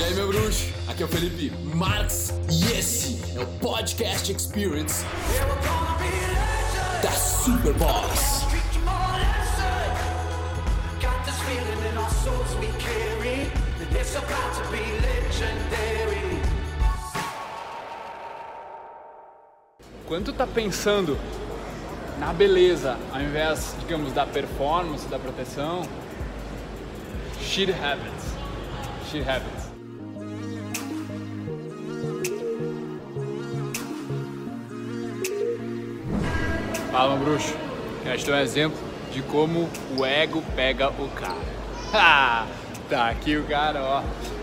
E aí, meu bruxo? Aqui é o Felipe Marx e esse é o Podcast Experience da Superboss. Quando tá pensando na beleza, ao invés, digamos, da performance, da proteção, shit happens. Shit happens. Fala, bruxo. Quero te dar um exemplo de como o ego pega o cara. Tá aqui o cara, ó.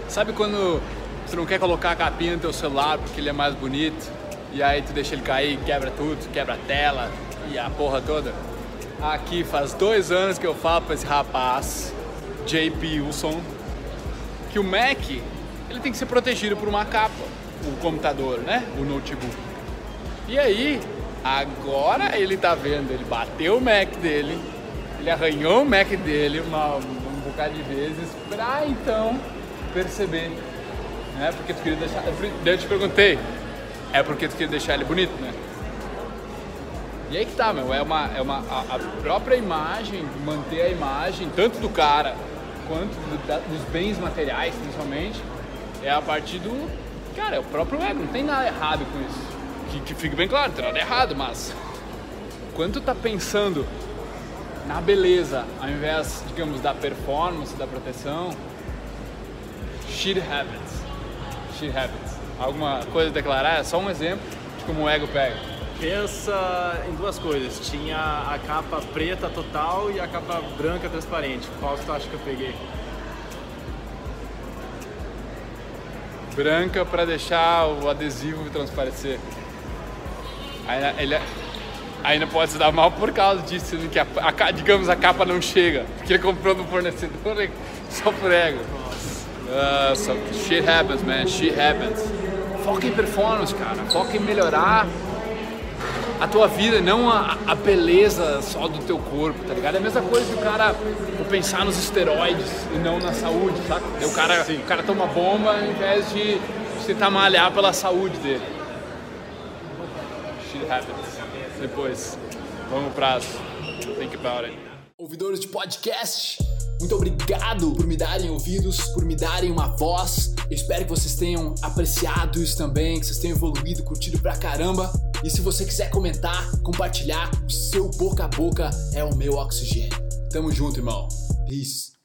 Sabe quando tu não quer colocar a capinha no teu celular porque ele é mais bonito? E aí tu deixa ele cair, quebra tudo, quebra a tela e a porra toda? Aqui faz dois anos que eu falo pra esse rapaz, JP Wilson, que o Mac ele tem que ser protegido por uma capa, o computador, né? O notebook. E aí, agora ele tá vendo, ele bateu o Mac dele, ele arranhou o Mac dele uma, um bocado de vezes pra então perceber, né? Porque tu queria deixar. Daí eu te perguntei, é porque tu queria deixar ele bonito, né? E aí que tá, meu, é uma, é uma a, a própria imagem, manter a imagem, tanto do cara quanto do, da, dos bens materiais, principalmente, é a partir do. Cara, é o próprio ego, não tem nada errado com isso. Que, que fique bem claro, não tem nada errado, mas. Quando tu tá pensando na beleza, ao invés, digamos, da performance, da proteção, shit happens. Shit happens. Alguma coisa a declarar? É só um exemplo de como o ego pega. Pensa em duas coisas. Tinha a capa preta total e a capa branca transparente. Qual que tu acha que eu peguei? Branca para deixar o adesivo transparecer. Ainda, ele, ainda pode se dar mal por causa disso, que a, a, digamos a capa não chega, porque ele comprou no fornecedor só por ego. Uh, so, shit happens, man. Shit happens. Foca em performance, cara. Foca em melhorar a tua vida, não a, a, beleza só do teu corpo, tá ligado? É a mesma coisa que o cara pensar nos esteroides e não na saúde, sabe? O cara, o cara toma bomba ao invés de tentar malhar pela saúde dele. Shit happens. Depois, vamos pra think about it. Ouvidores de podcast, muito obrigado por me darem ouvidos, por me darem uma voz. Eu espero que vocês tenham apreciado isso também, que vocês tenham evoluído, curtido pra caramba. E se você quiser comentar, compartilhar, o seu boca a boca é o meu oxigênio. Tamo junto, irmão. Peace.